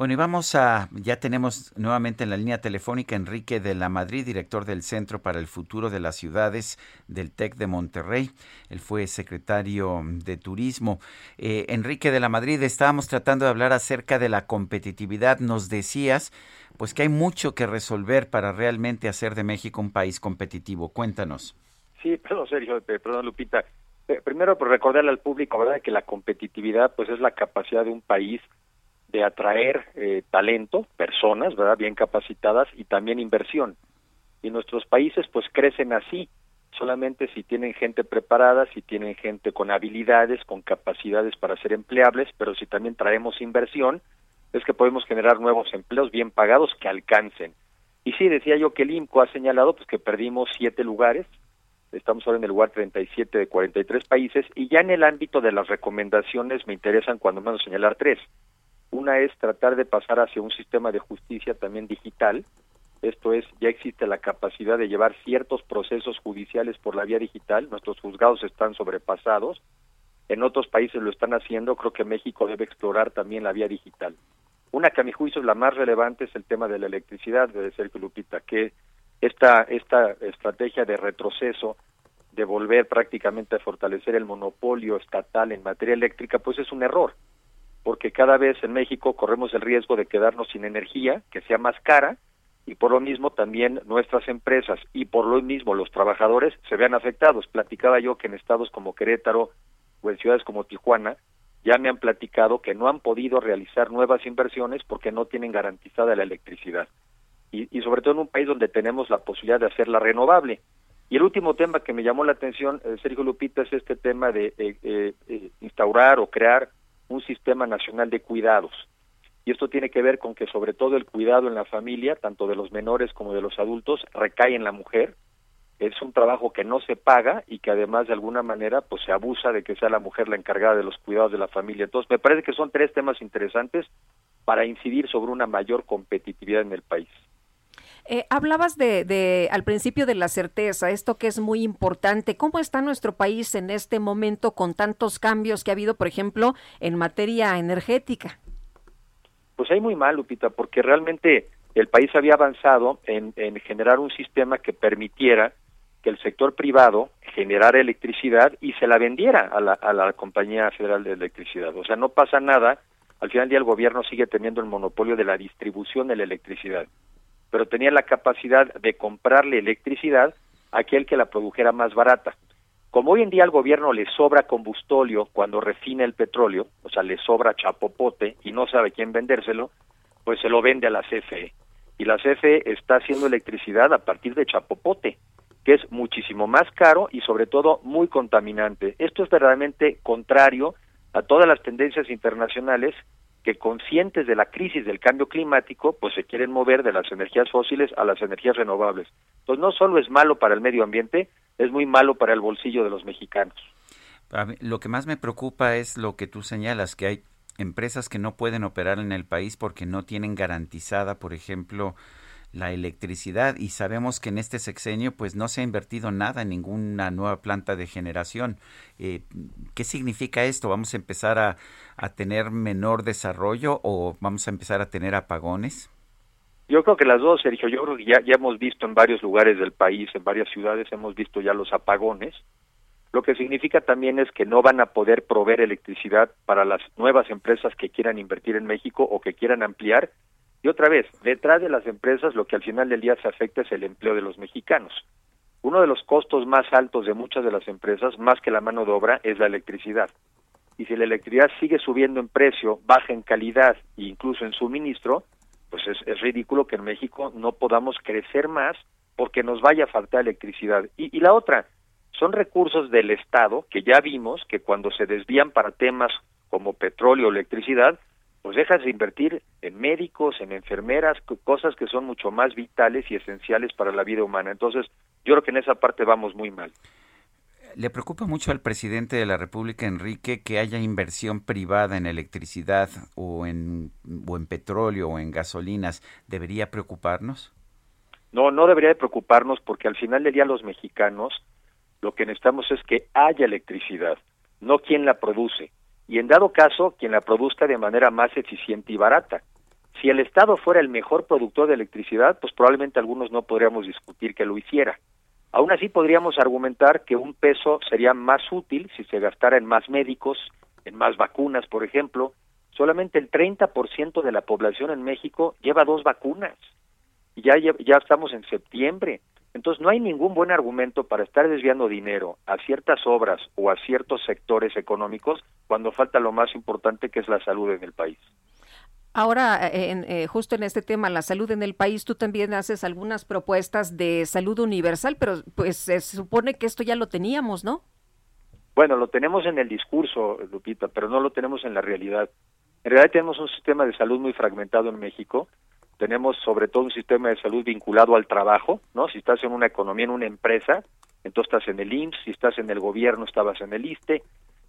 Bueno, y vamos a, ya tenemos nuevamente en la línea telefónica Enrique de la Madrid, director del Centro para el Futuro de las Ciudades del TEC de Monterrey. Él fue secretario de Turismo. Eh, Enrique de la Madrid, estábamos tratando de hablar acerca de la competitividad. Nos decías, pues que hay mucho que resolver para realmente hacer de México un país competitivo. Cuéntanos. Sí, perdón, Sergio, perdón, Lupita. Eh, primero, por pues, recordarle al público, ¿verdad?, que la competitividad, pues es la capacidad de un país de atraer eh, talento, personas, ¿verdad?, bien capacitadas y también inversión. Y nuestros países pues crecen así, solamente si tienen gente preparada, si tienen gente con habilidades, con capacidades para ser empleables, pero si también traemos inversión, es que podemos generar nuevos empleos bien pagados que alcancen. Y sí, decía yo que el IMCO ha señalado pues que perdimos siete lugares, estamos ahora en el lugar 37 de 43 países, y ya en el ámbito de las recomendaciones me interesan cuando menos señalar tres. Una es tratar de pasar hacia un sistema de justicia también digital. Esto es, ya existe la capacidad de llevar ciertos procesos judiciales por la vía digital. Nuestros juzgados están sobrepasados. En otros países lo están haciendo. Creo que México debe explorar también la vía digital. Una que a mi juicio es la más relevante es el tema de la electricidad, de Sergio Lupita, que esta, esta estrategia de retroceso, de volver prácticamente a fortalecer el monopolio estatal en materia eléctrica, pues es un error porque cada vez en México corremos el riesgo de quedarnos sin energía, que sea más cara, y por lo mismo también nuestras empresas y por lo mismo los trabajadores se vean afectados. Platicaba yo que en estados como Querétaro o en ciudades como Tijuana ya me han platicado que no han podido realizar nuevas inversiones porque no tienen garantizada la electricidad. Y, sobre todo en un país donde tenemos la posibilidad de hacerla renovable. Y el último tema que me llamó la atención, eh, Sergio Lupita, es este tema de eh, eh, instaurar o crear un sistema nacional de cuidados. Y esto tiene que ver con que sobre todo el cuidado en la familia, tanto de los menores como de los adultos, recae en la mujer. Es un trabajo que no se paga y que además de alguna manera pues se abusa de que sea la mujer la encargada de los cuidados de la familia. Entonces me parece que son tres temas interesantes para incidir sobre una mayor competitividad en el país. Eh, hablabas de, de, al principio de la certeza, esto que es muy importante. ¿Cómo está nuestro país en este momento con tantos cambios que ha habido, por ejemplo, en materia energética? Pues hay muy mal, Lupita, porque realmente el país había avanzado en, en generar un sistema que permitiera que el sector privado generara electricidad y se la vendiera a la, a la Compañía Federal de Electricidad. O sea, no pasa nada, al final del día el gobierno sigue teniendo el monopolio de la distribución de la electricidad pero tenía la capacidad de comprarle electricidad a aquel que la produjera más barata. Como hoy en día al gobierno le sobra combustóleo cuando refina el petróleo, o sea, le sobra chapopote y no sabe quién vendérselo, pues se lo vende a la CFE. Y la CFE está haciendo electricidad a partir de chapopote, que es muchísimo más caro y sobre todo muy contaminante. Esto es verdaderamente contrario a todas las tendencias internacionales que conscientes de la crisis del cambio climático, pues se quieren mover de las energías fósiles a las energías renovables. Entonces no solo es malo para el medio ambiente, es muy malo para el bolsillo de los mexicanos. lo que más me preocupa es lo que tú señalas, que hay empresas que no pueden operar en el país porque no tienen garantizada, por ejemplo, la electricidad y sabemos que en este sexenio pues no se ha invertido nada en ninguna nueva planta de generación. Eh, ¿Qué significa esto? ¿Vamos a empezar a, tener menor desarrollo o vamos a empezar a tener apagones? Yo creo que las dos, Sergio. Yo creo que ya, ya hemos visto en varios lugares del país, en varias ciudades, hemos visto ya los apagones. Lo que significa también es que no van a poder proveer electricidad para las nuevas empresas que quieran invertir en México o que quieran ampliar y otra vez, detrás de las empresas lo que al final del día se afecta es el empleo de los mexicanos. Uno de los costos más altos de muchas de las empresas, más que la mano de obra, es la electricidad. Y si la electricidad sigue subiendo en precio, baja en calidad e incluso en suministro, pues es, ridículo que en México no podamos crecer más porque nos vaya a faltar electricidad. Y, y la otra, son recursos del Estado que ya vimos que cuando se desvían para temas como petróleo o electricidad, pues dejas de invertir en médicos, en enfermeras, cosas que son mucho más vitales y esenciales para la vida humana. Entonces, yo creo que en esa parte vamos muy mal. ¿Le preocupa mucho al presidente de la República, Enrique, que haya inversión privada en electricidad o en, o en petróleo o en gasolinas? ¿Debería preocuparnos? No, no debería de preocuparnos porque al final del día los mexicanos lo que necesitamos es que haya electricidad, no quien la produce. Y en dado caso, quien la produzca de manera más eficiente y barata. Si el Estado fuera el mejor productor de electricidad, pues probablemente algunos no podríamos discutir que lo hiciera. Aún así podríamos argumentar que un peso sería más útil si se gastara en más médicos, en más vacunas, por ejemplo. Solamente el 30% de la población en México lleva dos vacunas. Ya, ya estamos en septiembre. Entonces no hay ningún buen argumento para estar desviando dinero a ciertas obras o a ciertos sectores económicos cuando falta lo más importante que es la salud en el país. Ahora, eh, en, eh, justo en este tema, la salud en el país, tú también haces algunas propuestas de salud universal, pero pues se supone que esto ya lo teníamos, ¿no? Bueno, lo tenemos en el discurso, Lupita, pero no lo tenemos en la realidad. En realidad tenemos un sistema de salud muy fragmentado en México. Tenemos sobre todo un sistema de salud vinculado al trabajo, ¿no? Si estás en una economía, en una empresa, entonces estás en el IMSS, si estás en el gobierno, estabas en el ISTE,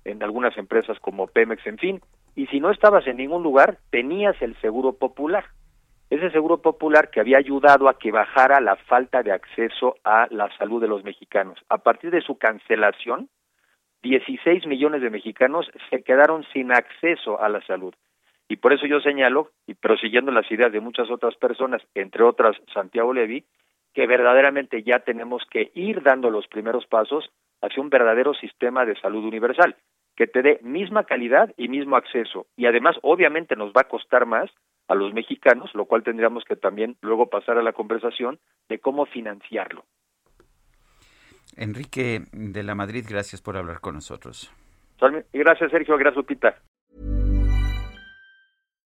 en algunas empresas como Pemex, en fin, y si no estabas en ningún lugar, tenías el seguro popular. Ese seguro popular que había ayudado a que bajara la falta de acceso a la salud de los mexicanos. A partir de su cancelación, 16 millones de mexicanos se quedaron sin acceso a la salud. Y por eso yo señalo, y prosiguiendo las ideas de muchas otras personas, entre otras Santiago Levy, que verdaderamente ya tenemos que ir dando los primeros pasos hacia un verdadero sistema de salud universal que te dé misma calidad y mismo acceso. Y además, obviamente, nos va a costar más a los mexicanos, lo cual tendríamos que también luego pasar a la conversación de cómo financiarlo. Enrique de la Madrid, gracias por hablar con nosotros. Gracias, Sergio. Gracias, Lupita.